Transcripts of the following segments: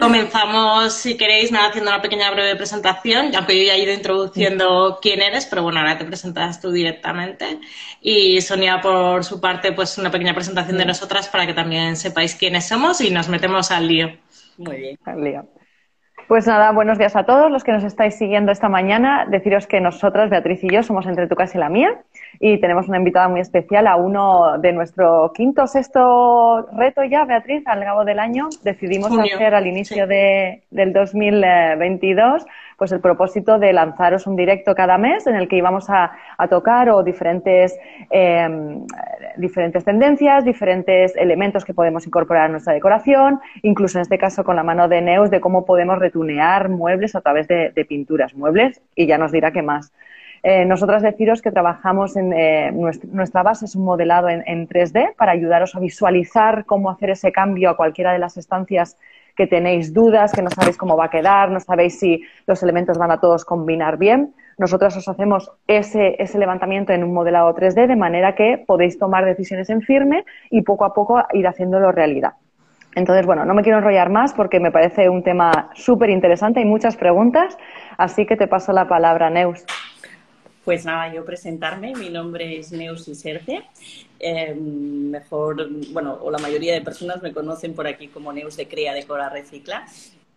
Comenzamos, si queréis, nada, haciendo una pequeña breve presentación, aunque yo ya he ido introduciendo quién eres, pero bueno, ahora te presentas tú directamente. Y Sonia, por su parte, pues una pequeña presentación de nosotras para que también sepáis quiénes somos y nos metemos al lío. Muy bien. Al lío. Pues nada, buenos días a todos los que nos estáis siguiendo esta mañana. Deciros que nosotras, Beatriz y yo, somos entre tu casa y la mía y tenemos una invitada muy especial a uno de nuestro quinto o sexto reto ya, Beatriz, al cabo del año. Decidimos hacer al inicio de, del 2022 pues el propósito de lanzaros un directo cada mes en el que íbamos a, tocar o diferentes, em, diferentes tendencias, diferentes elementos que podemos incorporar a nuestra decoración, incluso en este caso con la mano de Neus de cómo podemos retunear muebles a través de, de pinturas, muebles y ya nos dirá qué más. Eh, nosotras deciros que trabajamos en eh, nuestra, base es un modelado en, 3D para ayudaros a visualizar cómo hacer ese cambio a cualquiera de las estancias que tenéis dudas, que no sabéis cómo va a quedar, no sabéis si los elementos van a todos combinar bien. Nosotras os hacemos ese, ese levantamiento en un modelado 3D de manera que podéis tomar decisiones en firme y poco a poco ir haciéndolo realidad. Entonces, bueno, no me quiero enrollar más porque me parece un tema súper interesante y muchas preguntas, así que te paso la palabra, Neus. Pues nada, yo presentarme, mi nombre es Neus Iserce. Eh, mejor, bueno, o la mayoría de personas me conocen por aquí como Neus de Crea, Decora, Recicla.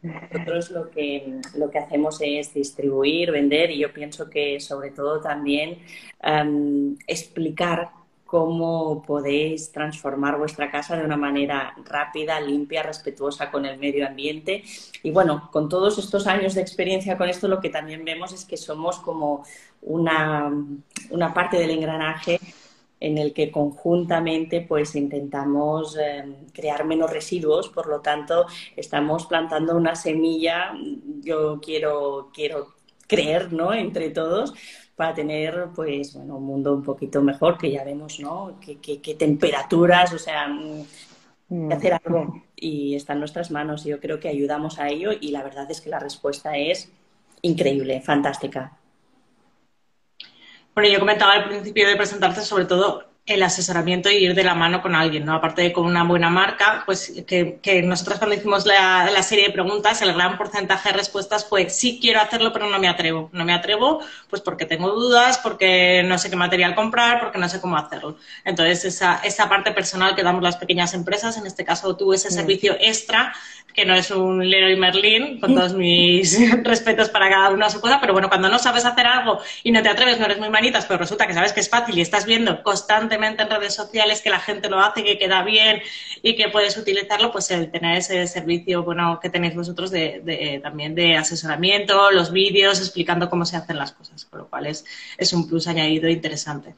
Nosotros lo que, lo que hacemos es distribuir, vender y yo pienso que sobre todo también em, explicar cómo podéis transformar vuestra casa de una manera rápida, limpia, respetuosa con el medio ambiente. Y bueno, con todos estos años de experiencia con esto, lo que también vemos es que somos como una, parte del engranaje en el que conjuntamente pues intentamos em, crear menos residuos, por lo tanto estamos plantando una semilla, yo quiero, quiero creer, ¿no? Entre todos, para tener pues bueno un mundo un poquito mejor que ya vemos no qué, temperaturas o sea mm, mm. hacer algo. Y está en nuestras manos yo creo que ayudamos a ello y la verdad es que la respuesta es increíble fantástica. Bueno yo comentaba al principio de presentarte sobre todo el asesoramiento y ir de la mano con alguien, ¿no? Aparte de con una buena marca, pues que, que nosotros cuando hicimos la, la, serie de preguntas, el gran porcentaje de respuestas fue sí quiero hacerlo, pero no me atrevo. No me atrevo, pues porque tengo dudas, porque no sé qué material comprar, porque no sé cómo hacerlo. Entonces, esa, esa parte personal que damos las pequeñas empresas, en este caso tú ese servicio extra, que no es un Leroy Merlin, con todos mis respetos para cada una su cosa, pero bueno, cuando no sabes hacer algo y no te atreves, no eres muy manitas, pero resulta que sabes que es fácil y estás viendo constantemente en redes sociales que la gente lo hace, que queda bien y que puedes utilizarlo, pues el tener ese servicio bueno que tenéis vosotros de, también de asesoramiento, los vídeos explicando cómo se hacen las cosas, con lo cual es, es un plus añadido interesante.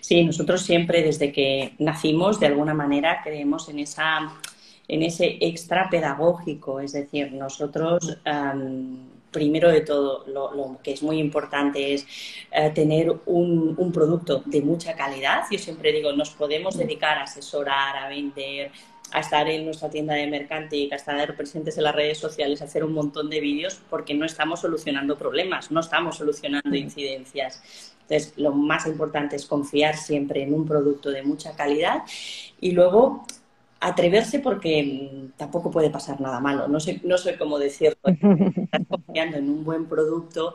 Sí, nosotros siempre desde que nacimos, de alguna manera, creemos en esa en ese extra pedagógico, es decir, nosotros primero de todo, lo, que es muy importante es eh, tener un, producto de mucha calidad. Yo siempre digo, nos podemos dedicar a asesorar, a vender, a estar en nuestra tienda de Mercantic, a estar presentes en las redes sociales, a hacer un montón de vídeos, porque no estamos solucionando problemas, no estamos solucionando incidencias. Entonces, lo más importante es confiar siempre en un producto de mucha calidad y luego atreverse porque mm, tampoco puede pasar nada malo. No sé, no sé cómo decirlo. Estás confiando en un buen producto,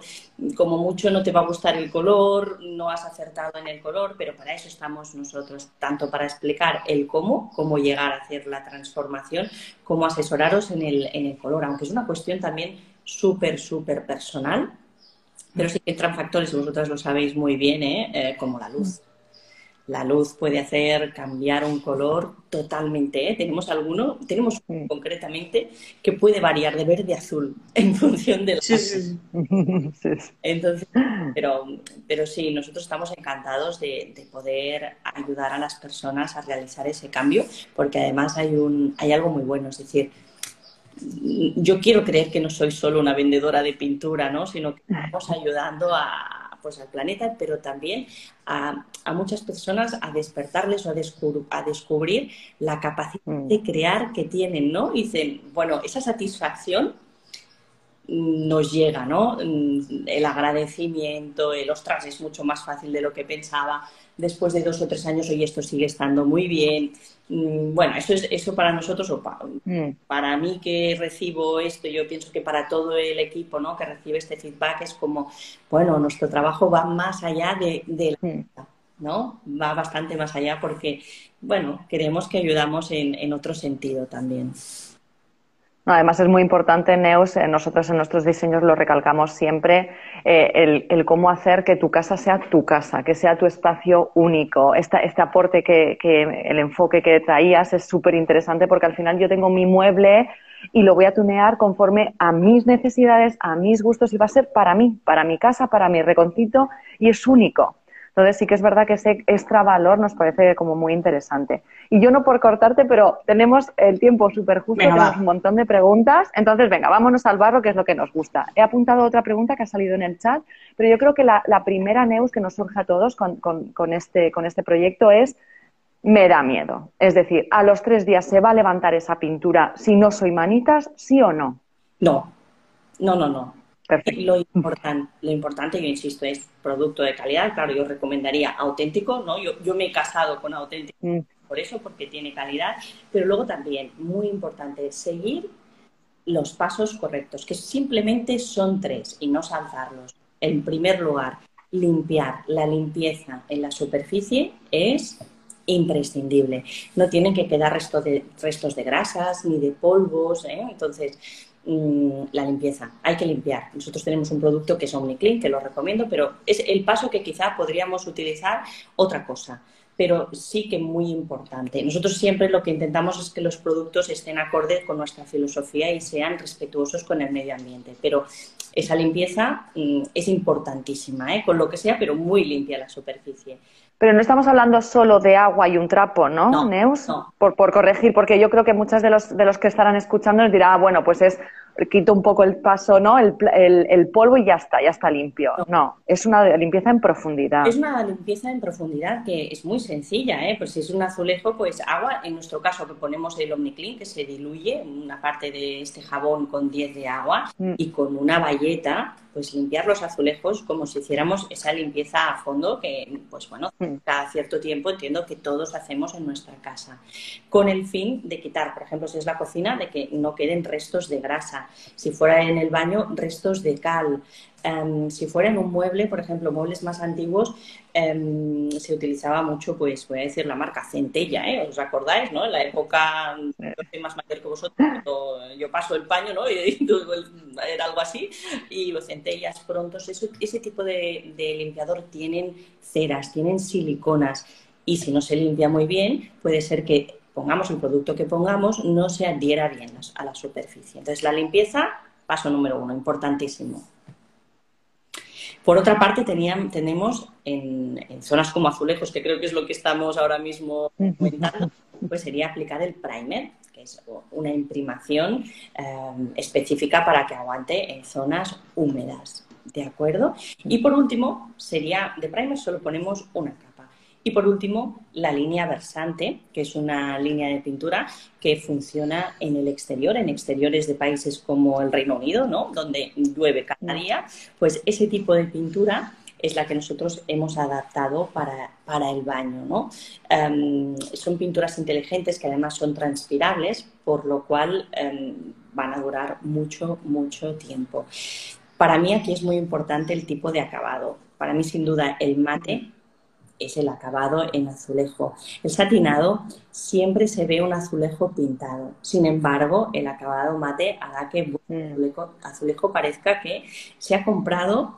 como mucho no te va a gustar el color, no has acertado en el color, pero para eso estamos nosotros, tanto para explicar el cómo, cómo llegar a hacer la transformación, como asesoraros en el, en el color, aunque es una cuestión también súper, súper personal. Pero sí que entran factores, y vosotras lo sabéis muy bien, ¿eh? Eh, como la luz la luz puede hacer cambiar un color totalmente. ¿eh? Tenemos alguno, tenemos uno concretamente que puede variar de verde a azul en función de la sí, sí. Entonces, pero, pero sí, nosotros estamos encantados de, poder ayudar a las personas a realizar ese cambio, porque además hay un, hay algo muy bueno, es decir, yo quiero creer que no soy solo una vendedora de pintura, ¿no? sino que estamos ayudando a, pues, al planeta, pero también a, muchas personas a despertarles o a, descubrir la capacidad mm. de crear que tienen, ¿no? dicen, bueno, esa satisfacción nos llega, ¿no? Mm, el agradecimiento, el ostras, es mucho más fácil de lo que pensaba. Después de dos o tres años, hoy esto sigue estando muy bien. Mm, bueno, eso es eso para nosotros o mm. para, mí que recibo esto, yo pienso que para todo el equipo, ¿no? Que recibe este feedback es como, bueno, nuestro trabajo va más allá de, de la ¿no? Va bastante más allá porque, bueno, queremos que ayudamos en, en otro sentido también. Además es muy importante, Neus, eh, nosotros en nuestros diseños lo recalcamos siempre, eh, el, cómo hacer que tu casa sea tu casa, que sea tu espacio único. este aporte que, el enfoque que traías es súper interesante porque al final yo tengo mi mueble y lo voy a tunear conforme a mis necesidades, a mis gustos y va a ser para mí, para mi casa, para mi reconcito y es único. Entonces sí que es verdad que ese extra valor nos parece como muy interesante. Y yo no por cortarte, pero tenemos el tiempo súper justo, tenemos un montón de preguntas. Entonces, venga, vámonos al barro, que es lo que nos gusta. He apuntado otra pregunta que ha salido en el chat, pero yo creo que la, primera, Neus, que nos surge a todos con, este, con este proyecto es me da miedo. Es decir, a los tres días se va a levantar esa pintura si no soy manitas, sí o no. No, no, no, no. Lo, importante, lo importante, yo insisto, es producto de calidad. Claro, yo recomendaría auténtico, ¿no? Yo, yo me he casado con auténtico mm. por eso, porque tiene calidad. Pero luego también, muy importante, seguir los pasos correctos, que simplemente son tres y no saltarlos. En primer lugar, limpiar. La limpieza en la superficie es imprescindible. No tienen que quedar restos de, restos de grasas ni de polvos. ¿eh? Entonces, Mm, la limpieza. Hay que limpiar. Nosotros tenemos un producto que es OmniClean, que lo recomiendo, pero es el paso que quizá podríamos utilizar otra cosa. Pero sí que muy importante. Nosotros siempre lo que intentamos es que los productos estén acordes con nuestra filosofía y sean respetuosos con el medio ambiente. Pero esa limpieza mm, es importantísima, ¿eh? con lo que sea, pero muy limpia la superficie. Pero no estamos hablando solo de agua y un trapo, ¿no, Neus? Por, por, corregir, porque yo creo que muchos de los, de los que estarán escuchando nos dirán, ah, bueno, pues es quito un poco el paso, ¿no? El, el, polvo y ya está, ya está limpio. No. es una limpieza en profundidad. Es una limpieza en profundidad que es muy sencilla, ¿eh? Pues si es un azulejo, pues agua, en nuestro caso que ponemos el OmniClean, que se diluye una parte de este jabón con 10 de agua mm. y con una bayeta pues limpiar los azulejos como si hiciéramos esa limpieza a fondo que, pues bueno, mm. cada cierto tiempo entiendo que todos hacemos en nuestra casa, con el fin de quitar, por ejemplo, si es la cocina, de que no queden restos de grasa, si fuera en el baño, restos de cal, Em, si fuera en un mueble, por ejemplo, muebles más antiguos, em, se utilizaba mucho, pues voy a decir la marca Centella, ¿eh? ¿Os acordáis, no? En la época, yo soy más mayor que vosotros, yo paso el paño, ¿no? Y, era algo así, y los centellas prontos, ese tipo de limpiador tienen ceras, tienen siliconas, y si no se limpia muy bien, puede ser que pongamos el producto que pongamos, no se adhiera bien a la superficie. Entonces, la limpieza, paso número uno, importantísimo. Por otra parte, tenían, tenemos en, zonas como azulejos, que creo que es lo que estamos ahora mismo comentando, pues sería aplicar el primer, que es una imprimación em, específica para que aguante en zonas húmedas. ¿De acuerdo? Y por último, sería de primer solo ponemos una capa. Y por último, la línea versante, que es una línea de pintura que funciona en el exterior, en exteriores de países como el Reino Unido, ¿no? donde llueve cada día. Pues ese tipo de pintura es la que nosotros hemos adaptado para, el baño. ¿no? Em, son pinturas inteligentes que además son transpirables, por lo cual em, van a durar mucho, mucho tiempo. Para mí aquí es muy importante el tipo de acabado. Para mí, sin duda, el mate es el acabado en azulejo. El satinado siempre se ve un azulejo pintado. Sin embargo, el acabado mate hará que el azulejo, azulejo parezca que se ha comprado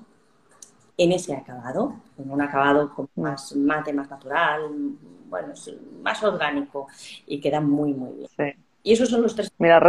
en ese acabado, en un acabado más mate, más natural, bueno, más orgánico y queda muy, muy bien. Y esos son los tres. Mira,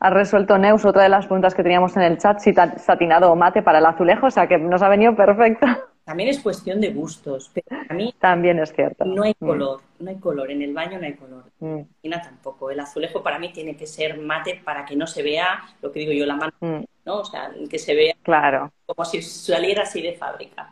ha resuelto Neus otra de las preguntas que teníamos en el chat, si satinado o mate para el azulejo, o sea que nos ha venido perfecto. También es cuestión de gustos, pero a mí también es cierto. No hay mm. color, no hay color, en el baño no hay color. Mm. tampoco. El azulejo para mí tiene que ser mate para que no se vea lo que digo yo, la mano, mm. ¿no? O sea, que se vea claro. como si saliera así de fábrica.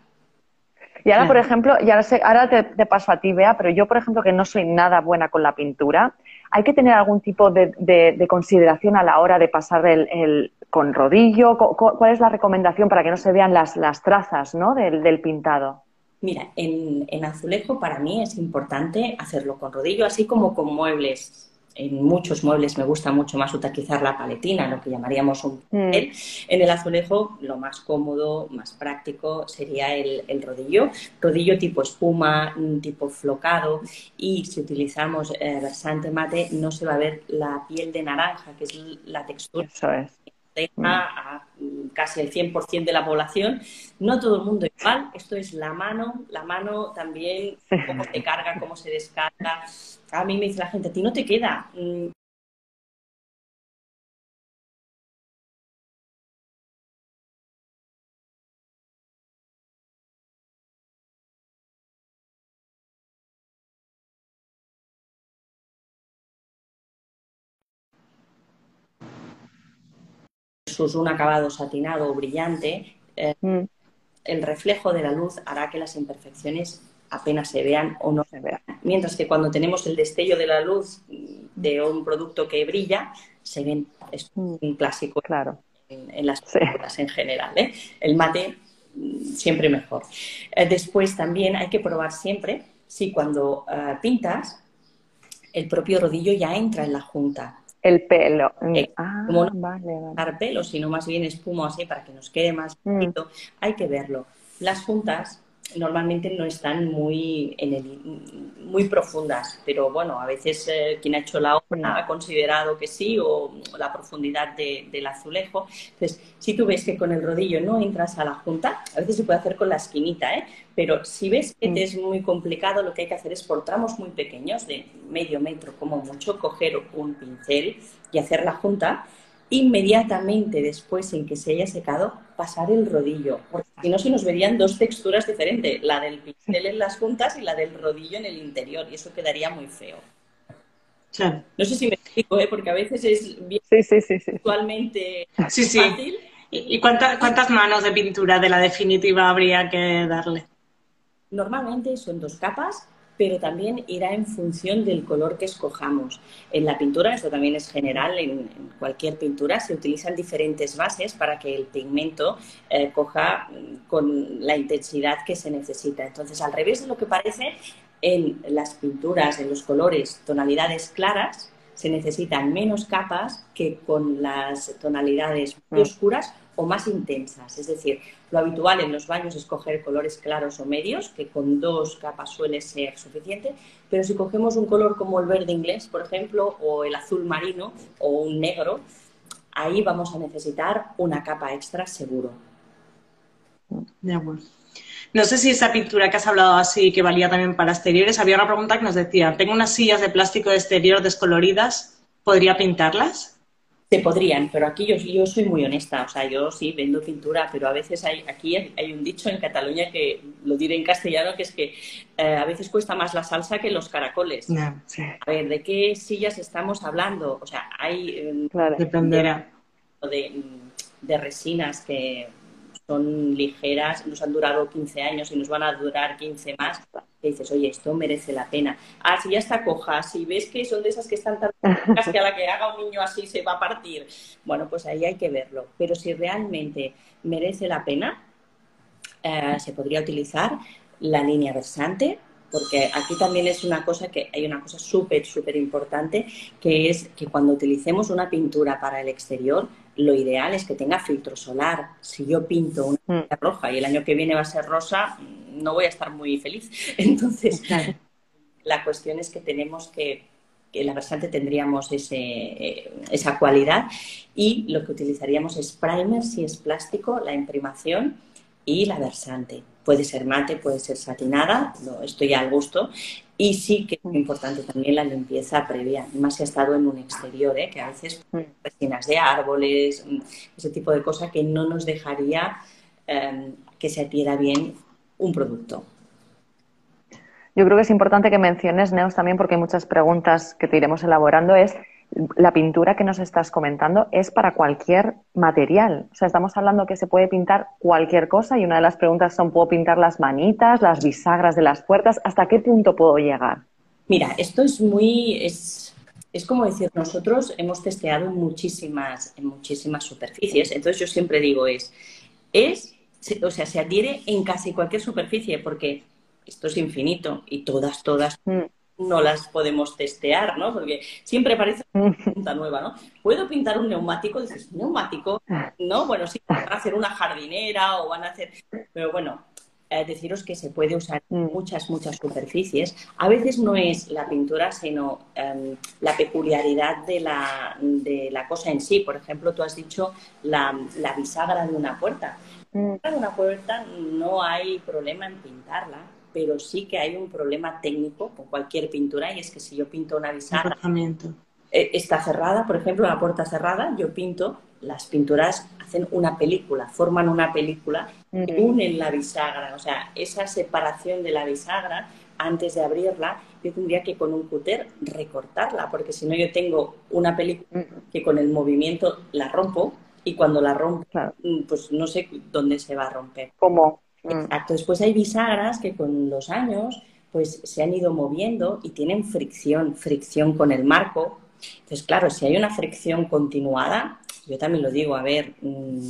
Y ahora, por ejemplo, y ahora, sé, ahora te, te, paso a ti, Bea, pero yo, por ejemplo, que no soy nada buena con la pintura, ¿hay que tener algún tipo de, consideración a la hora de pasar el, con rodillo? ¿Cuál es la recomendación para que no se vean las, trazas ¿no? del, pintado? Mira, en, en, azulejo para mí es importante hacerlo con rodillo, así como con muebles en muchos muebles me gusta mucho más utilizar la paletina, lo que llamaríamos un mm. En el azulejo, lo más cómodo, más práctico sería el, rodillo. Rodillo tipo espuma, tipo flocado. Y si utilizamos eh, versante mate, no se va a ver la piel de naranja, que es la textura. Eso es mm. A casi el 100% de la población. No todo el mundo igual. Esto es la mano. La mano también, cómo se carga, cómo se descarga a mí me dice la gente, a ti no te queda. Un acabado satinado o brillante, eh, mm. el reflejo de la luz hará que las imperfecciones apenas se vean o no se vean. Mientras que cuando tenemos el destello de la luz de un producto que brilla, se ven, es un mm. clásico claro. en, las películas en general. ¿eh? El mate mm, siempre mejor. Eh, después también hay que probar siempre si cuando pintas el propio rodillo ya entra en la junta. El pelo. ah, como no vale, vale. pelo, sino más bien espuma así para que nos quede más mm. bonito. Hay que verlo. Las juntas normalmente no están muy, en el, muy profundas, pero bueno, a veces eh, quien ha hecho la obra ha considerado que sí o la profundidad del azulejo. Entonces, si tú ves que con el rodillo no entras a la junta, a veces se puede hacer con la esquinita, ¿eh? pero si ves que te es muy complicado, lo que hay que hacer es por tramos muy pequeños, de medio metro como mucho, coger un pincel y hacer la junta inmediatamente después en que se haya secado, pasar el rodillo, porque si no se nos verían dos texturas diferentes, la del pincel en las juntas y la del rodillo en el interior, y eso quedaría muy feo. No sé si me explico, ¿eh? porque a veces es bien sí, sí, sí, visualmente fácil. ¿Y cuántas manos de pintura de la definitiva habría que darle? Normalmente son dos capas pero también irá en función del color que escojamos. En la pintura, esto también es general, en, cualquier pintura se utilizan diferentes bases para que el pigmento eh, coja mm, con la intensidad que se necesita. Entonces, al revés de lo que parece, en las pinturas, en los colores, tonalidades claras, se necesitan menos capas que con las tonalidades muy mm. oscuras o más intensas. Es decir, lo habitual en los baños es coger colores claros o medios, que con dos capas suele ser suficiente, pero si cogemos un color como el verde inglés, por ejemplo, o el azul marino o un negro, ahí vamos a necesitar una capa extra seguro. No sé si esa pintura que has hablado así, que valía también para exteriores, había una pregunta que nos decía, tengo unas sillas de plástico de exterior descoloridas, ¿podría pintarlas? Se podrían, pero aquí yo, yo soy muy honesta, o sea, yo sí vendo pintura, pero a veces hay, aquí hay un dicho en Cataluña que lo diré en castellano, que es que eh, a veces cuesta más la salsa que los caracoles. A ver, ¿de qué sillas estamos hablando? O sea, hay... Em, Dependerá. De, de resinas que son ligeras, nos han durado 15 años y nos van a durar 15 más dices, oye, esto merece la pena. Ah, si ya está coja, si ves que son de esas que están tan que a la que haga un niño así se va a partir, bueno, pues ahí hay que verlo. Pero si realmente merece la pena, eh, se podría utilizar la línea versante, porque aquí también es una cosa que hay una cosa súper, súper importante, que es que cuando utilicemos una pintura para el exterior, lo ideal es que tenga filtro solar. Si yo pinto una mm. roja y el año que viene va a ser rosa, no voy a estar muy feliz. Entonces, la cuestión es que tenemos que, que la versante tendríamos ese, eh, esa cualidad y lo que utilizaríamos es primer si es plástico, la imprimación y la versante. Puede ser mate, puede ser satinada, no, esto ya al gusto. Y sí que es muy importante también la limpieza previa, más si ha estado en un exterior, ¿eh? que a veces mm. resinas de árboles, mm, ese tipo de cosas que no nos dejaría em, que se adhiera bien un producto. Yo creo que es importante que menciones, Neos, también porque hay muchas preguntas que te iremos elaborando, es la pintura que nos estás comentando es para cualquier material. O sea, estamos hablando que se puede pintar cualquier cosa y una de las preguntas son, ¿puedo pintar las manitas, las bisagras de las puertas? ¿Hasta qué punto puedo llegar? Mira, esto es muy, es, es como decir, nosotros hemos testeado en muchísimas, en muchísimas superficies. Entonces yo siempre digo es, es, o sea, se adhiere en casi cualquier superficie porque esto es infinito y todas, todas mm. No las podemos testear, ¿no? Porque siempre parece una pregunta nueva, ¿no? ¿Puedo pintar un neumático? Dices, ¿neumático? No, bueno, sí, van a hacer una jardinera o van a hacer... Pero bueno, eh, deciros que se puede usar en mm. muchas, muchas superficies. A veces no es la pintura, sino em, la peculiaridad de la, de la, cosa en sí. Por ejemplo, tú has dicho la, la bisagra de una puerta. Mm. De una puerta no hay problema en pintarla, pero sí que hay un problema técnico con cualquier pintura y es que si yo pinto una bisagra eh, está cerrada, por ejemplo, la puerta cerrada, yo pinto, las pinturas hacen una película, forman una película unen la bisagra, o sea, esa separación de la bisagra antes de abrirla, yo tendría que con un cúter recortarla, porque si no yo tengo una película que con el movimiento la rompo y cuando la rompo, mm, pues no sé dónde se va a romper. ¿Cómo? Mm. Exacto. Después hay bisagras que con los años pues se han ido moviendo y tienen fricción, fricción con el marco. Entonces, claro, si hay una fricción continuada, yo también lo digo, a ver, mm,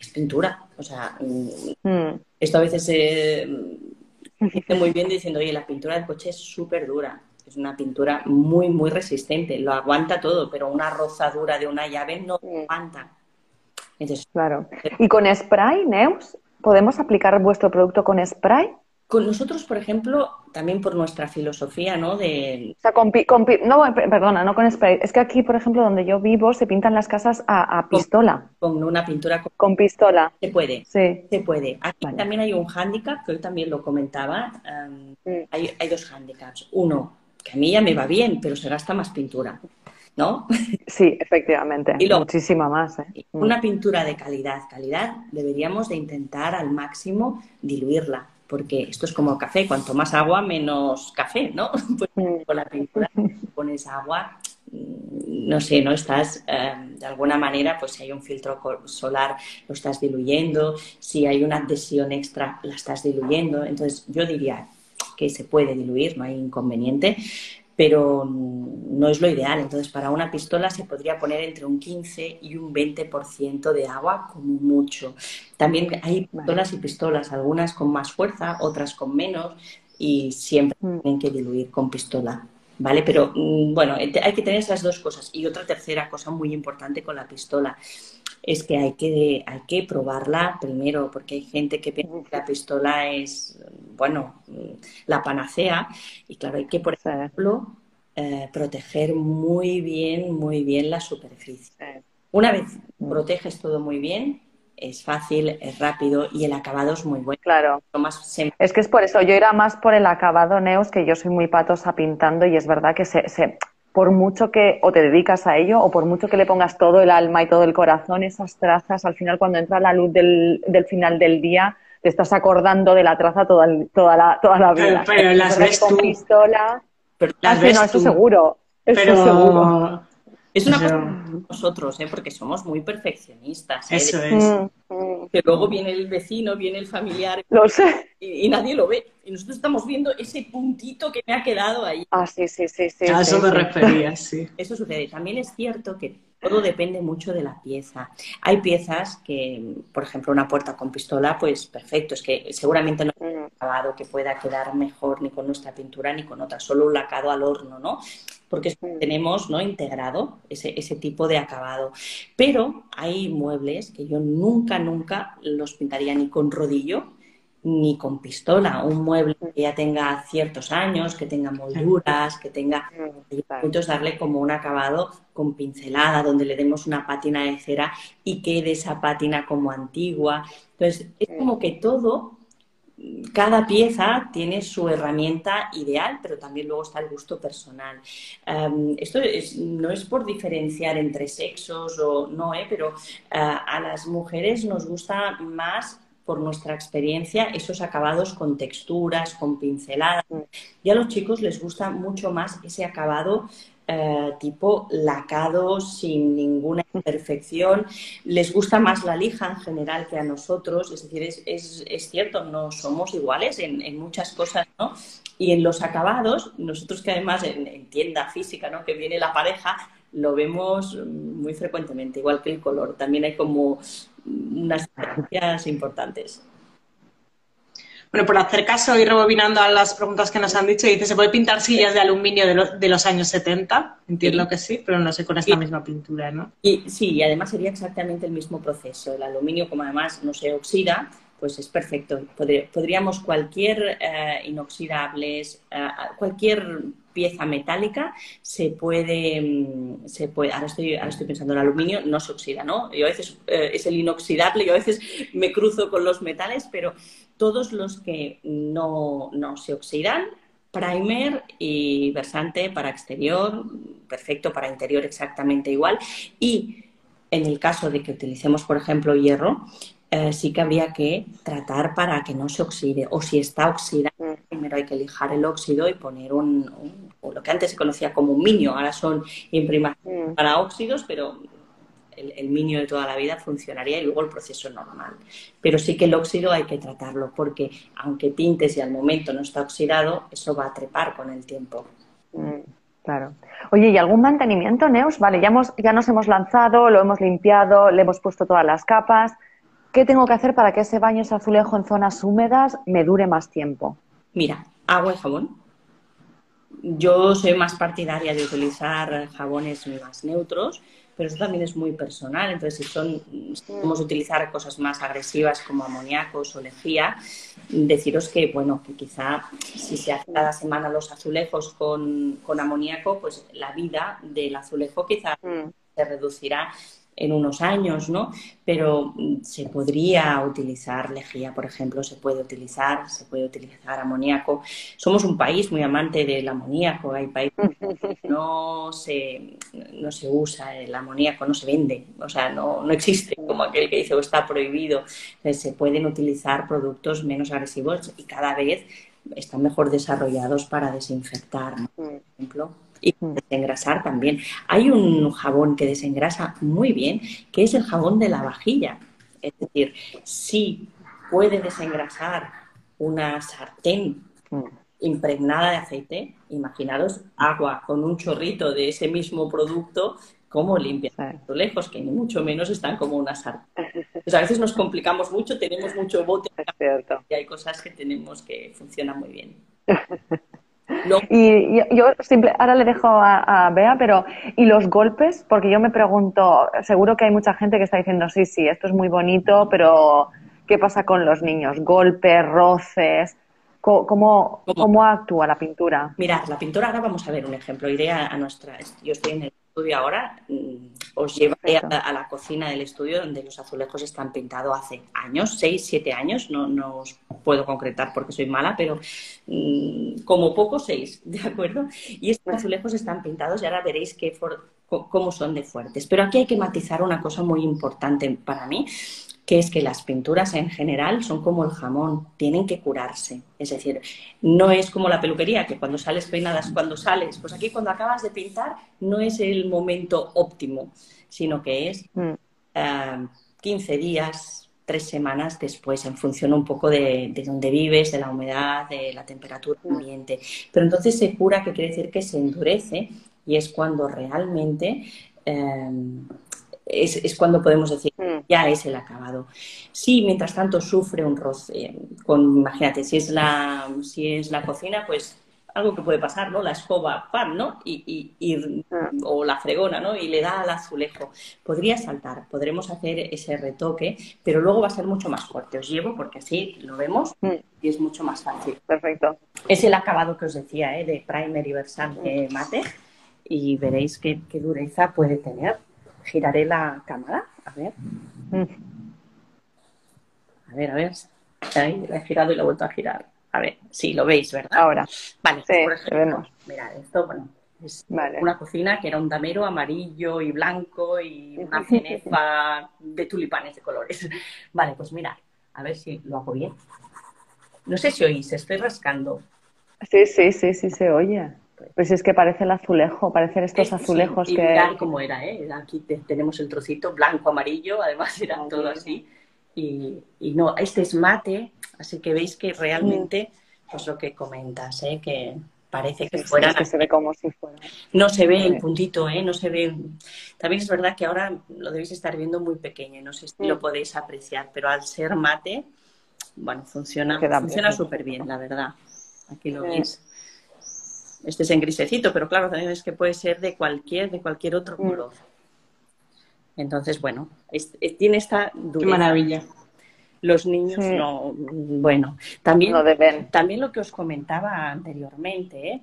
es pintura. O sea, esto a veces se dice muy bien diciendo, oye, la pintura del coche es súper dura. Es una pintura muy, muy resistente, lo aguanta todo, pero una rozadura de una llave no aguanta. claro. ¿Y con spray, Neus? ¿Podemos aplicar vuestro producto con spray? Con nosotros, por ejemplo, también por nuestra filosofía, ¿no? De... O sea, con, no, perdona, no con spray. Es que aquí, por ejemplo, donde yo vivo, se pintan las casas a, pistola. Con, una pintura con... pistola. Se puede. Sí. Se puede. Aquí también hay un hándicap, que hoy también lo comentaba. Em, hay, hay dos hándicaps. Uno, que a mí ya me va bien, pero se gasta más pintura. ¿No? Sí, efectivamente. Y Muchísima más. ¿eh? Mm. Una pintura de calidad, calidad, deberíamos de intentar al máximo diluirla, porque esto es como café, cuanto más agua, menos café, ¿no? Pues mm. con la pintura pones agua, mm, no sé, ¿no? Estás, eh, de alguna manera, pues si hay un filtro solar, lo estás diluyendo, si hay una adhesión extra, la estás diluyendo. Entonces, yo diría que se puede diluir, no hay inconveniente, pero no es lo ideal. Entonces, para una pistola se podría poner entre un 15 y un 20% de agua como mucho. También hay pistolas y pistolas, algunas con más fuerza, otras con menos, y siempre mm. tienen que diluir con pistola. ¿Vale? Pero mm, bueno, hay que tener esas dos cosas. Y otra tercera cosa muy importante con la pistola es que hay que, hay que probarla primero, porque hay gente que piensa que la pistola es, bueno, la panacea. Y claro, hay que, por ejemplo, eh, proteger muy bien, muy bien la superficie. Una vez mm. proteges todo muy bien, es fácil, es rápido y el acabado es muy bueno. Claro. es que es por eso, yo era más por el acabado, Neus, que yo soy muy patosa pintando y es verdad que se, se, por mucho que o te dedicas a ello o por mucho que le pongas todo el alma y todo el corazón, esas trazas, al final cuando entra la luz del, del final del día, te estás acordando de la traza toda, toda, la, toda la vida. Pero, las ves con pistola. Pero las ves no, eso seguro. Eso pero... seguro. Es una cosa de nosotros, ¿eh? porque somos muy perfeccionistas. ¿eh? Eso es. Mm, mm. Que luego viene el vecino, viene el familiar. Lo sé. Y, nadie lo ve. Y nosotros estamos viendo ese puntito que me ha quedado ahí. Ah, sí, sí, sí. sí a eso me refería, sí. Eso sucede. También es cierto que todo depende mucho de la pieza. Hay piezas que, por ejemplo, una puerta con pistola, pues perfecto. Es que seguramente no hay un acabado que pueda quedar mejor ni con nuestra pintura ni con otra. Solo un lacado al horno, ¿no? Porque tenemos ¿no? integrado ese, ese, tipo de acabado. Pero hay muebles que yo nunca, nunca los pintaría ni con rodillo ni con pistola. Un mueble que ya tenga ciertos años, que tenga molduras, que tenga... Entonces darle como un acabado con pincelada, donde le demos una pátina de cera y quede esa pátina como antigua. Entonces es como que todo cada pieza tiene su herramienta ideal, pero también luego está el gusto personal. Em, esto no es por diferenciar entre sexos o no, ¿eh? pero eh, a las mujeres nos gusta más por nuestra experiencia esos acabados con texturas, con pinceladas. Y a los chicos les gusta mucho más ese acabado eh, tipo lacado, sin ninguna imperfección. Les gusta más la lija en general que a nosotros, es decir, es, cierto, no somos iguales en, muchas cosas, ¿no? Y en los acabados, nosotros que además en, tienda física, ¿no? Que viene la pareja, lo vemos muy frecuentemente, igual que el color. También hay como unas diferencias importantes. Bueno, por hacer caso y rebobinando a las preguntas que nos han dicho, dice, ¿se puede pintar sillas de aluminio de, los años 70? Entiendo que sí, pero no sé con esta misma pintura, ¿no? Y, sí, y además sería exactamente el mismo proceso. El aluminio, como además no se oxida, pues es perfecto. podríamos cualquier eh, inoxidables, eh, cualquier pieza metálica se puede, mm, se puede ahora estoy, pensando en aluminio, no se oxida, ¿no? Yo a veces eh, es el inoxidable, yo a veces me cruzo con los metales, pero todos los que no, se oxidan, primer y versante para exterior, perfecto para interior exactamente igual. Y en el caso de que utilicemos, por ejemplo, hierro, eh, sí que habría que tratar para que no se oxide. O si está oxidado, mm. primero hay que lijar el óxido y poner un, lo que antes se conocía como un minio, ahora son imprimaciones mm. para óxidos, pero el, minio de toda la vida funcionaría y luego el proceso normal. Pero sí que el óxido hay que tratarlo porque aunque pintes y al momento no está oxidado, eso va a trepar con el tiempo. Mm, claro. Oye, ¿y algún mantenimiento, Neus? Vale, ya, hemos, ya nos hemos lanzado, lo hemos limpiado, le hemos puesto todas las capas. ¿Qué tengo que hacer para que ese baño, ese azulejo en zonas húmedas me dure más tiempo? Mira, agua y jabón. Yo soy más partidaria de utilizar jabones más neutros pero eso también es muy personal. Entonces, si son, podemos utilizar cosas más agresivas como amoníacos o lejía, deciros que, bueno, que quizá si se hace cada semana los azulejos con, con amoníaco, pues la vida del azulejo quizá mm. se reducirá en unos años, ¿no? Pero mm, se podría utilizar lejía, por ejemplo, se puede utilizar, se puede utilizar amoníaco. Somos un país muy amante del amoníaco, hay países no se, no se usa el amoníaco, no se vende, o sea, no, no existe como aquel que dice o está prohibido. se pueden utilizar productos menos agresivos y cada vez están mejor desarrollados para desinfectar, por ejemplo y desengrasar también. Hay un jabón que desengrasa muy bien, que es el jabón de la vajilla. Es decir, si puede desengrasar una sartén impregnada de aceite, imaginaros agua con un chorrito de ese mismo producto, cómo limpia lejos, que ni mucho menos están como una sartén. Pues a veces nos complicamos mucho, tenemos mucho bote y hay cosas que tenemos que funcionan muy bien. Y yo, simple, ahora le dejo a, Bea, pero ¿y los golpes? Porque yo me pregunto, seguro que hay mucha gente que está diciendo, sí, sí, esto es muy bonito, pero ¿qué pasa con los niños? Golpes, roces. ¿Cómo, cómo, actúa la pintura? Mira, la pintura, ahora vamos a ver un ejemplo. Iré a, a nuestra. Yo estoy en el estudio ahora, mm, os llevaré a, la cocina del estudio donde los azulejos están pintados hace años, seis, siete años, no, no os puedo concretar porque soy mala, pero mm, como poco seis, ¿de acuerdo? Y estos azulejos están pintados y ahora veréis qué cómo son de fuertes. Pero aquí hay que matizar una cosa muy importante para mí, que es que las pinturas en general son como el jamón, tienen que curarse. Es decir, no es como la peluquería, que cuando sales peinadas, cuando sales, pues aquí cuando acabas de pintar no es el momento óptimo, sino que es 15 mm. días, tres semanas después, en función un poco de, de donde vives, de la humedad, de la temperatura mm. ambiente. Pero entonces se cura, que quiere decir que se endurece y es cuando realmente em, es, cuando podemos decir mm. ya es el acabado. Si mientras tanto sufre un roce, con, imagínate, si es la, si es la cocina, pues algo que puede pasar, ¿no? La escoba, pan, ¿no? Y, mm. o la fregona, ¿no? Y le da al azulejo. Podría saltar, podremos hacer ese retoque, pero luego va a ser mucho más fuerte. Os llevo porque así lo vemos mm. y es mucho más fácil. Perfecto. Es el acabado que os decía, ¿eh? De primer y versante mate y veréis qué dureza puede tener giraré la cámara. A ver. A ver, a ver. Ahí la he girado y la he vuelto a girar. A ver, sí, lo veis, ¿verdad? Ahora. Vale, por ejemplo, mirad, esto, bueno, es una cocina que era un damero amarillo y blanco y una cenefa de tulipanes de colores. Vale, pues mirad, a ver si lo hago bien. No sé si oís, estoy rascando. Sí, sí, sí, sí, se oye. Pues es que parece el azulejo, parecen estos azulejos sí, que... Mirar cómo era, ¿eh? Aquí tenemos el trocito blanco, amarillo, además era todo así. Y, y, no, este es mate, así que veis que realmente, pues lo que comentas, ¿eh? Que parece que fuera... que se ve como si fuera... No se ve el puntito, ¿eh? No se ve... También es verdad que ahora lo debéis estar viendo muy pequeño, no sé si lo mm. podéis apreciar, pero al ser mate, bueno, funciona funciona súper bien, la verdad. Aquí lo veis este es en grisecito, pero claro, también es que puede ser de cualquier, de cualquier otro mm. color. Entonces, bueno, eh, tiene esta dureza. Qué maravilla. Los niños no, bueno, también, también lo que os comentaba anteriormente, ¿eh?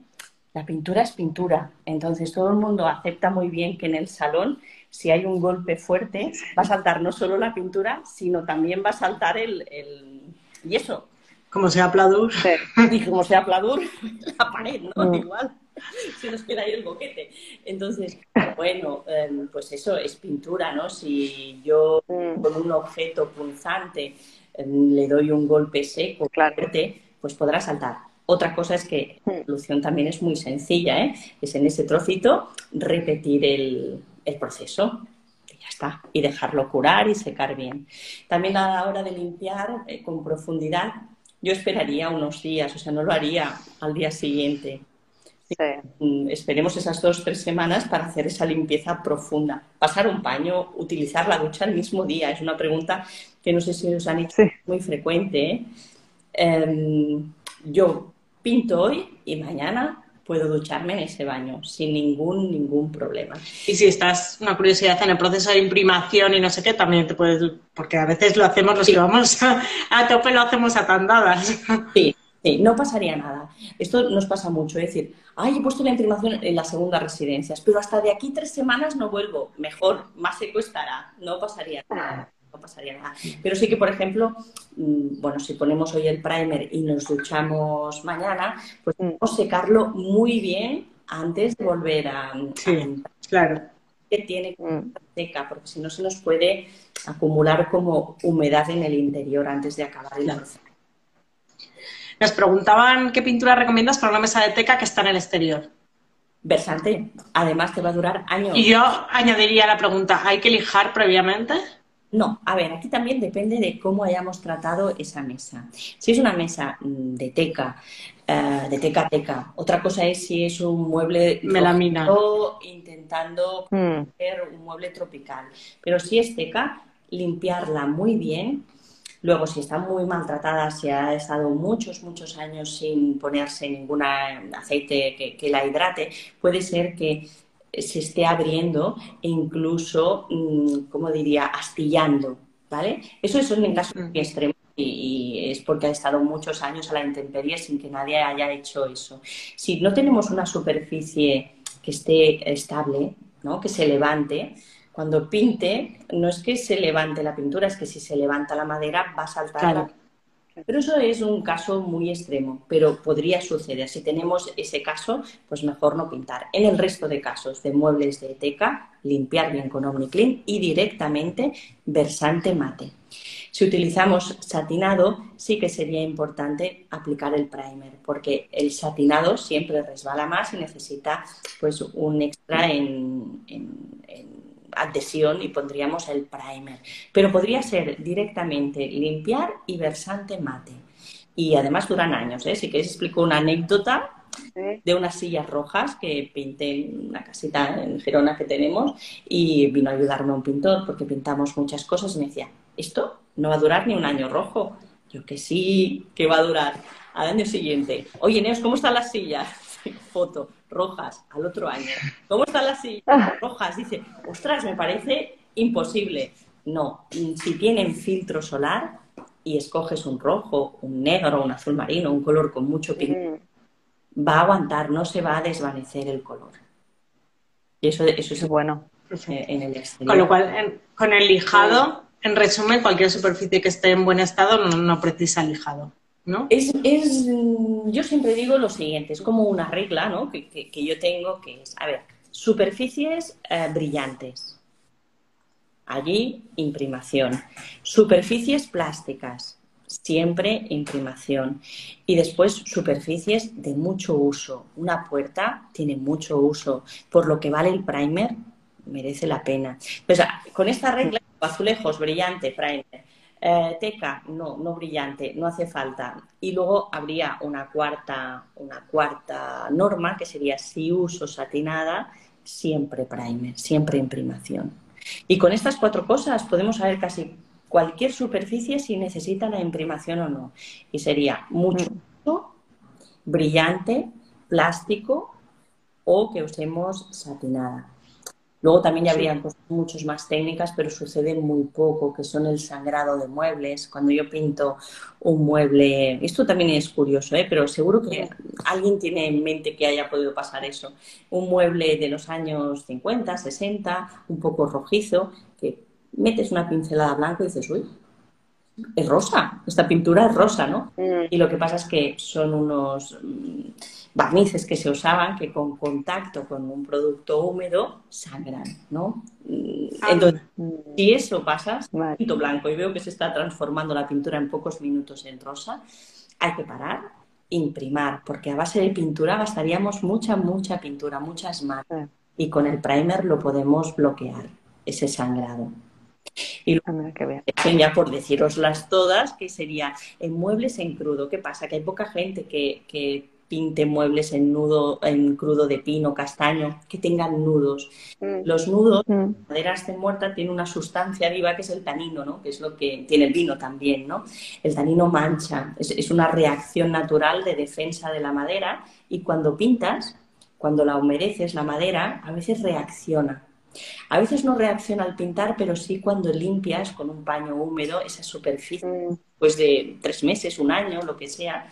la pintura es pintura, entonces todo el mundo acepta muy bien que en el salón, si hay un golpe fuerte, va a saltar no solo la pintura, sino también va a saltar el, el yeso. Como sea Pladur. Y como sea Pladur, la pared, ¿no? Mm. Igual. Si nos queda ahí el boquete. Entonces, bueno, em, pues eso es pintura, ¿no? Si yo mm. con un objeto punzante em, le doy un golpe seco, claro. pues podrá saltar. Otra cosa es que la mm. solución también es muy sencilla, ¿eh? Es en ese trocito repetir el, el proceso y ya está, y dejarlo curar y secar bien. También a la hora de limpiar eh, con profundidad, yo esperaría unos días, o sea, no lo haría al día siguiente. Mm, esperemos esas dos, tres semanas para hacer esa limpieza profunda. Pasar un paño, utilizar la ducha el mismo día, es una pregunta que no sé si os han hecho muy frecuente. ¿eh? Em, yo pinto hoy y mañana puedo ducharme en ese baño sin ningún, ningún problema. Y si estás, una curiosidad, en el proceso de imprimación y no sé qué, también te puedes, porque a veces lo hacemos los que vamos a, tope, lo hacemos a tandadas. Sí, sí, no pasaría nada. Esto nos pasa mucho, es decir, ay, he puesto la imprimación en la segunda residencias, pero hasta de aquí tres semanas no vuelvo. Mejor, más seco estará, no pasaría nada no pasaría nada. Pero sí que, por ejemplo, mm, bueno, si ponemos hoy el primer y nos duchamos mañana, pues podemos secarlo muy bien antes de volver a... Sí, claro. Que tiene que mm. seca, porque si no se nos puede acumular como humedad en el interior antes de acabar el proceso. Nos preguntaban qué pintura recomiendas para una mesa de teca que está en el exterior. Versante. Además, te va a durar años. Y yo añadiría la pregunta, ¿hay que lijar previamente? No, a ver, aquí también depende de cómo hayamos tratado esa mesa. Si es una mesa mm, de teca, eh, de teca teca, otra cosa es si es un mueble melamina intentando hacer mm. un mueble tropical. Pero si es teca, limpiarla muy bien. Luego, si está muy maltratada, si ha estado muchos, muchos años sin ponerse ningún aceite que, que la hidrate, puede ser que se esté abriendo e incluso, mm, como diría?, astillando, ¿vale? Eso, es en caso muy extremo y, es porque ha estado muchos años a la intemperie sin que nadie haya hecho eso. Si no tenemos una superficie que esté estable, ¿no? que se levante, cuando pinte, no es que se levante la pintura, es que si se levanta la madera va a saltar la pero eso es un caso muy extremo, pero podría suceder. Si tenemos ese caso, pues mejor no pintar. En el resto de casos de muebles de teca, limpiar bien con OmniClean y directamente versante mate. Si utilizamos satinado, sí que sería importante aplicar el primer, porque el satinado siempre resbala más y necesita pues un extra en adhesión y pondríamos el primer. Pero podría ser directamente limpiar y versante mate. Y además duran años. ¿eh? Si queréis explico una anécdota de unas sillas rojas que pinté en una casita en Gerona que tenemos y vino a ayudarme un pintor porque pintamos muchas cosas y me decía, esto no va a durar ni un año rojo. Yo que sí, que va a durar al año siguiente. Oye, Neos, ¿cómo están las sillas? Foto rojas al otro año. ¿Cómo están las sillas ah. rojas? Dice, ostras, me parece imposible. No, si tienen filtro solar y escoges un rojo, un negro, un azul marino, un color con mucho pinto, mm. va a aguantar, no se va a desvanecer el color. Y eso, eso es bueno en el exterior. Con lo cual, con el lijado, en resumen, cualquier superficie que esté en buen estado no, no precisa lijado. ¿No? Es, yo siempre digo lo siguiente, es como una regla ¿no? que, yo tengo que es, a ver, superficies eh, brillantes. Allí, imprimación. Superficies plásticas. siempre imprimación. Y después superficies de mucho uso. Una puerta tiene mucho uso, por lo que vale el primer, merece la pena. Pues, con esta regla, azulejos, brillante, primer. Eh, teca, no, no brillante, no hace falta. Y luego habría una cuarta, una cuarta norma que sería si uso satinada, siempre primer, siempre imprimación. Y con estas cuatro cosas podemos saber casi cualquier superficie si necesita la imprimación o no. Y sería mucho, mm. brillante, plástico o que usemos satinada. Luego también ya habrían cosas muchos más técnicas, pero sucede muy poco, que son el sangrado de muebles. Cuando yo pinto un mueble, esto también es curioso, ¿eh? pero seguro que alguien tiene en mente que haya podido pasar eso. Un mueble de los años 50, 60, un poco rojizo, que metes una pincelada blanca y dices, uy, es rosa, esta pintura es rosa, ¿no? Mm. Y lo que pasa es que son unos barnices que se usaban que con contacto con un producto húmedo sangran, ¿no? Ah. Entonces, si eso pasa, pinto blanco y veo que se está transformando la pintura en pocos minutos en rosa, hay que parar, imprimar, porque a base de pintura gastaríamos mucha, mucha pintura, muchas más. Y con el primer lo podemos bloquear, ese sangrado. Y luego, que ya por deciroslas todas, que sería en muebles en crudo. ¿Qué pasa? Que hay poca gente que, pinte muebles en nudo, en crudo de pino, castaño, que tengan nudos. Mm. Los nudos, mm. la madera esté muerta, tiene una sustancia viva que es el tanino, ¿no? Que es lo que tiene el vino también, ¿no? El tanino mancha, es, es una reacción natural de defensa de la madera y cuando pintas, cuando la humedeces, la madera a veces reacciona a veces no reacciona al pintar, pero sí cuando limpias con un paño húmedo esa superficie, mm. pues de tres meses, un año, lo que sea,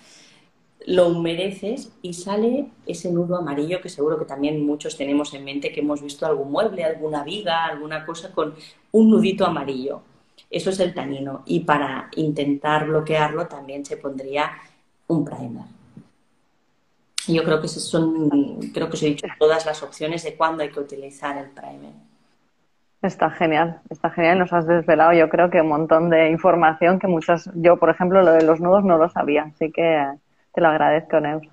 lo humedeces y sale ese nudo amarillo que seguro que también muchos tenemos en mente que hemos visto algún mueble, alguna viga, alguna cosa con un nudito amarillo. Eso es el tanino y para intentar bloquearlo también se pondría un primer. Yo creo que son, creo que os he dicho todas las opciones de cuándo hay que utilizar el primer. Está genial, está genial. Nos has desvelado, yo creo que un montón de información que muchas, yo por ejemplo, lo de los nudos no lo sabía, así que te lo agradezco, Neus.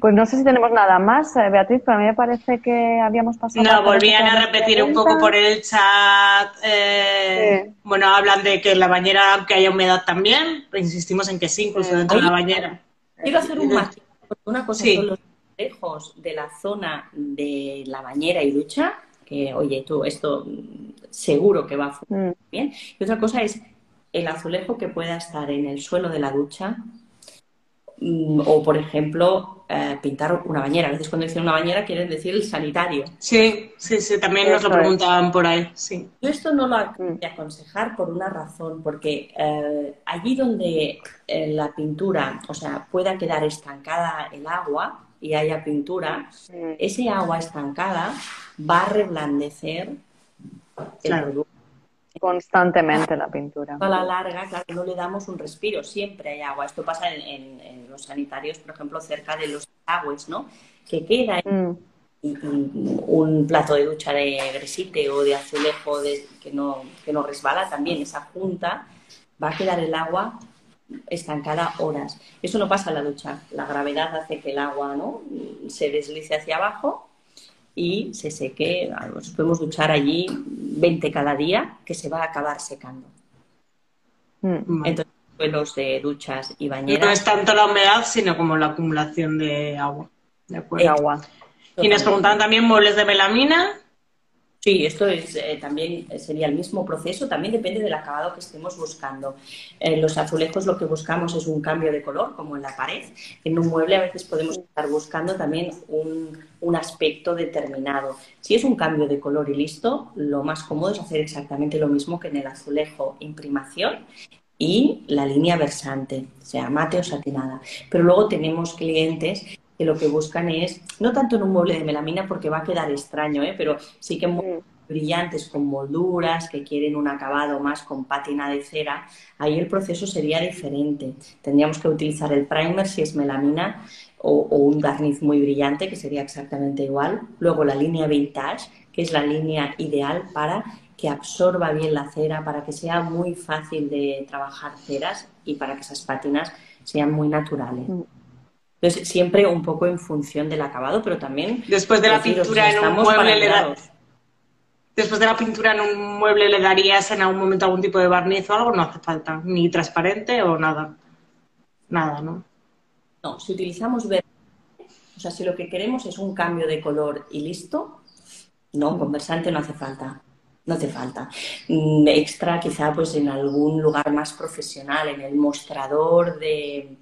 Pues no sé si tenemos nada más, eh, Beatriz, pero a mí me parece que habíamos pasado. No, volvían a repetir un poco por el chat. Eh, bueno, hablan de que en la bañera, que haya humedad también, insistimos en que sí, incluso dentro de la bañera. Quiero hacer un más una cosa son los lejos de la zona de la bañera y ducha, que oye, tú, esto seguro que va a funcionar mm. bien. Y otra cosa es el azulejo que pueda estar en el suelo de la ducha o, por ejemplo, eh, pintar una bañera. A veces cuando dicen una bañera quieren decir el sanitario. Sí, sí, sí, también nos lo preguntaban por ahí. Sí. Yo esto no lo voy a aconsejar por una razón, porque eh, allí donde eh, la pintura, o sea, pueda quedar estancada el agua y haya pintura, ese agua estancada va a reblandecer el producto constantemente la pintura. A la larga, claro, no le damos un respiro, siempre hay agua. Esto pasa en, los sanitarios, por ejemplo, cerca de los aguas, ¿no? Que queda mm. un plato de ducha de gresite o de azulejo de, que, no, que no resbala también, esa junta, va a quedar el agua estancada horas. Eso no pasa en la ducha. La gravedad hace que el agua ¿no? se deslice hacia abajo y se seque. Nos podemos duchar allí 20 cada día, que se va a acabar secando. Mm. Entonces, suelos de duchas y bañeras. No es tanto la humedad, sino como la acumulación de agua. De agua. Y nos preguntaban también muebles de melamina. Sí, esto es, eh, también sería el mismo proceso, también depende del acabado que estemos buscando. En los azulejos lo que buscamos es un cambio de color, como en la pared. En un mueble a veces podemos estar buscando también un, un aspecto determinado. Si es un cambio de color y listo, lo más cómodo es hacer exactamente lo mismo que en el azulejo, imprimación y la línea versante, sea mate o satinada. Pero luego tenemos clientes que lo que buscan es, no tanto en un mueble de melamina porque va a quedar extraño, ¿eh? pero sí que muy brillantes con molduras, que quieren un acabado más con pátina de cera, ahí el proceso sería diferente. Tendríamos que utilizar el primer si es melamina o, o un barniz muy brillante, que sería exactamente igual. Luego la línea vintage, que es la línea ideal para que absorba bien la cera, para que sea muy fácil de trabajar ceras y para que esas pátinas sean muy naturales. Mm. Entonces, siempre un poco en función del acabado, pero también... Después de la pintura en un mueble le Después de la pintura en un mueble le darías en algún momento algún tipo de barniz o algo, no hace falta, ni transparente o nada. Nada, ¿no? No, si utilizamos verde, o sea, si lo que queremos es un cambio de color y listo, no, conversante no hace falta. No hace falta. Mm, extra quizá pues en algún lugar más profesional, en el mostrador de,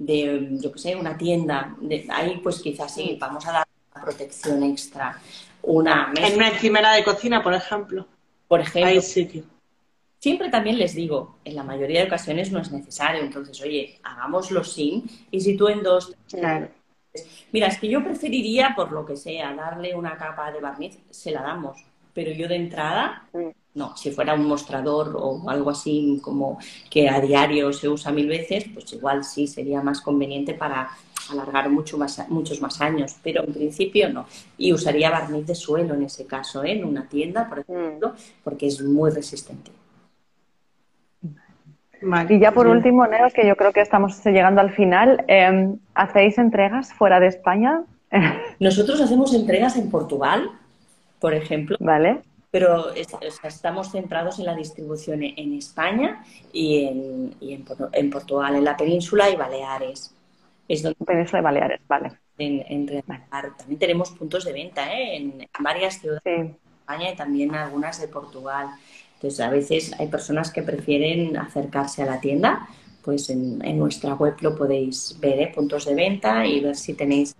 de yo qué sé, una tienda. De, ahí pues quizás sí, vamos a dar protección extra. Una En una encimera de cocina, por ejemplo. Por ejemplo. sitio. Siempre también les digo, en la mayoría de ocasiones no es necesario, entonces, oye, hagámoslo sin, y si tú en dos... Claro. Mira, es que yo preferiría, por lo que sea, darle una capa de barniz, se la damos, pero yo de entrada. No, si fuera un mostrador o algo así como que a diario se usa mil veces, pues igual sí sería más conveniente para alargar mucho más, muchos más años, pero en principio no. Y usaría barniz de suelo en ese caso, ¿eh? en una tienda, por ejemplo, porque es muy resistente. y ya por último, Neo, que yo creo que estamos llegando al final, em, ¿hacéis entregas fuera de España? Nosotros hacemos entregas en Portugal, por ejemplo. Vale. Pero estamos centrados en la distribución en España y en, y en Portugal, en la península y Baleares es donde... Península de Baleares, vale. En, También tenemos puntos de venta ¿eh? en varias ciudades de España y también algunas de Portugal. Entonces, a veces hay personas que prefieren acercarse a la tienda, pues en, nuestra web lo podéis ver, ¿eh? puntos de venta y ver si tenéis...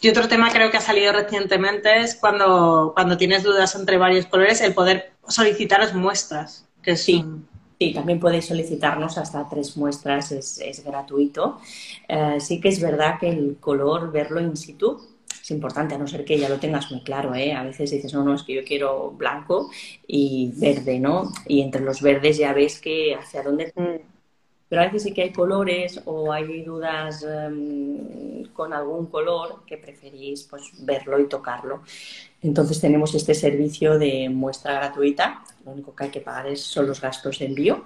Y otro tema creo que ha salido recientemente es cuando, cuando tienes dudas entre varios colores, el poder solicitaros muestras. Que sí. Sí, también podéis solicitarnos hasta tres muestras, es, gratuito. Eh, sí que es verdad que el color, verlo in situ, es importante, a no ser que ya lo tengas muy claro. ¿eh? A veces dices, no, no, es que yo quiero blanco y verde, ¿no? Y entre los verdes ya ves que hacia dónde... Pero a veces sí que hay colores o hay dudas em, con algún color que preferís pues, verlo y tocarlo. Entonces tenemos este servicio de muestra gratuita. Lo único que hay que pagar es, son los gastos de envío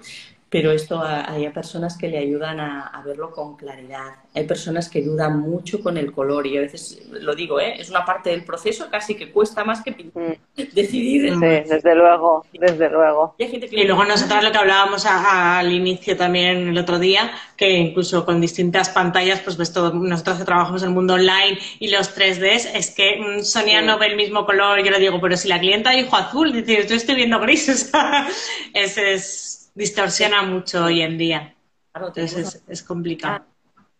pero esto hay personas que le ayudan a, verlo con claridad. Hay personas que dudan mucho con el color y a veces, lo digo, ¿eh? es una parte del proceso casi que cuesta más que mm. decidir. Sí, desde luego, desde luego. Y, luego nosotros lo que hablábamos al inicio también el otro día, que incluso con distintas pantallas, pues ves todo, nosotros que trabajamos en el mundo online y los 3Ds, es que mm, Sonia no ve el mismo color, yo le digo, pero si la clienta dijo azul, dice, yo estoy viendo gris, o sea, ese es distorsiona mucho hoy en día. Claro, Entonces es, complicado.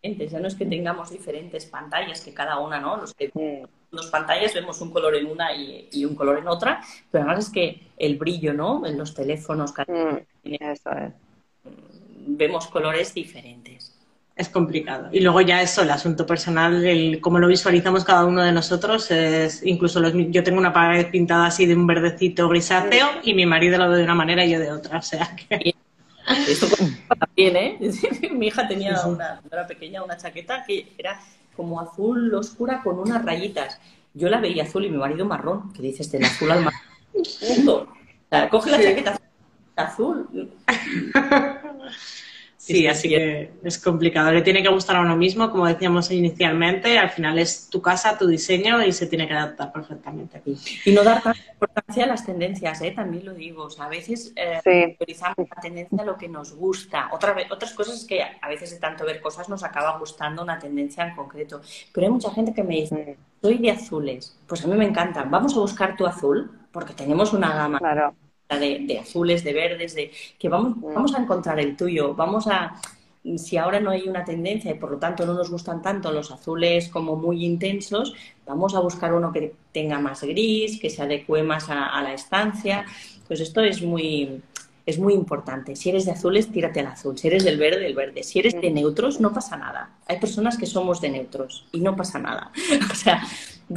Ya no es que tengamos diferentes pantallas, que cada una, ¿no? Los que dos pantallas vemos un color en una y, un color en otra, pero además es que el brillo, ¿no? En los teléfonos, mm, eso es. vemos colores diferentes es complicado. Y luego ya eso, el asunto personal, el cómo lo visualizamos cada uno de nosotros, es incluso los, yo tengo una pared pintada así de un verdecito grisáceo y mi marido lo ve de una manera y yo de otra, o sea que... Esto también, ¿eh? mi hija tenía una, era pequeña, una chaqueta que era como azul oscura con unas rayitas. Yo la veía azul y mi marido marrón, que dices del azul al marrón. O sea, coge la chaqueta azul. Sí, así que es complicado. Le tiene que gustar a uno mismo, como decíamos inicialmente. Al final es tu casa, tu diseño y se tiene que adaptar perfectamente. Y no dar tanta importancia a las tendencias, ¿eh? también lo digo. a veces eh, utilizamos la tendencia a lo que nos gusta. Otra vez, otras cosas es que a veces de tanto ver cosas nos acaba gustando una tendencia en concreto. Pero hay mucha gente que me dice, soy de azules. Pues a mí me encantan. Vamos a buscar tu azul porque tenemos una gama. Claro de, azules, de verdes, de que vamos, mm. vamos a encontrar el tuyo, vamos a, si ahora no hay una tendencia y por lo tanto no nos gustan tanto los azules como muy intensos, vamos a buscar uno que tenga más gris, que se adecue más a, la estancia. Pues esto es muy, es muy importante. Si eres de azules, tírate al azul. Si eres del verde, del verde. Si eres de neutros, no pasa nada. Hay personas que somos de neutros y no pasa nada. o sea,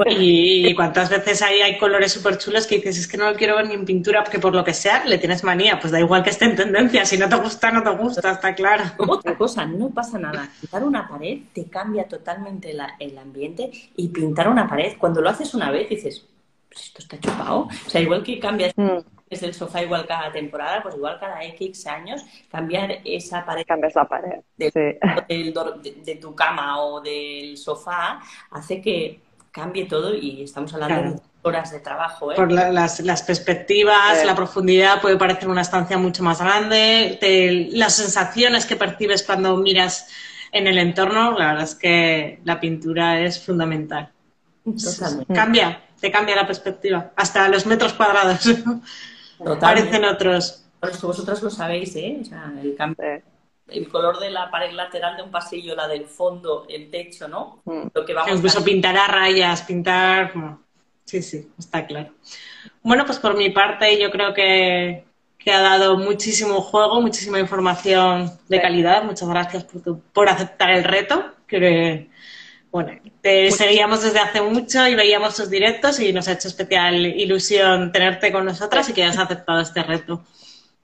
y, cuántas veces hay, hay colores súper chulos que dices, es que no lo quiero ver ni en pintura porque por lo que sea le tienes manía. Pues da igual que esté en tendencia, si no te gusta, no te gusta, está claro. Otra cosa, no pasa nada. Pintar una pared te cambia totalmente el ambiente y pintar una pared, cuando lo haces una vez dices, pues esto está chupado. O sea, igual que cambias Mm, desde el sofá igual cada temporada, pues igual cada X años, cambiar esa pared cambias la pared. de, Sí. del dor- de- de tu cama o del sofá hace que cambie todo y estamos hablando Claro. de horas de trabajo, ¿eh? Por la- las, las perspectivas, la profundidad puede parecer una estancia mucho más grande, te- las sensaciones que percibes cuando miras en el entorno, la verdad es que la pintura es fundamental. Totalmente. Cambia, te cambia la perspectiva, hasta los metros cuadrados Totalmente. parecen otros. Por eso vosotras lo sabéis, ¿eh? O sea, el, cambio, Sí. El color de la pared lateral de un pasillo, la del fondo, el techo, ¿no? Mm. Lo que vamos Incluso a... pintar a rayas, pintar. bueno, Sí, sí, está claro. Bueno, pues por mi parte, yo creo que, que ha dado muchísimo juego, muchísima información de Sí. calidad. Muchas gracias por, tu- por aceptar el reto. Que, bueno, te seguíamos desde hace mucho y veíamos tus directos y nos ha hecho especial ilusión tenerte con nosotras y que hayas aceptado este reto.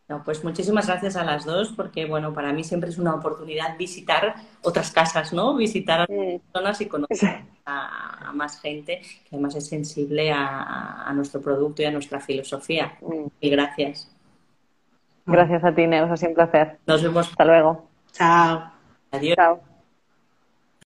No, pues muchísimas gracias a las dos porque, bueno, para mí siempre es una oportunidad visitar otras casas, ¿no? Visitar a Mm. personas y conocer a, a más gente que además es sensible a, a nuestro producto y a nuestra filosofía. Y gracias. Gracias a ti, Neus, ha sido un placer. Nos vemos. Hasta luego. Chao. Adiós. Chao.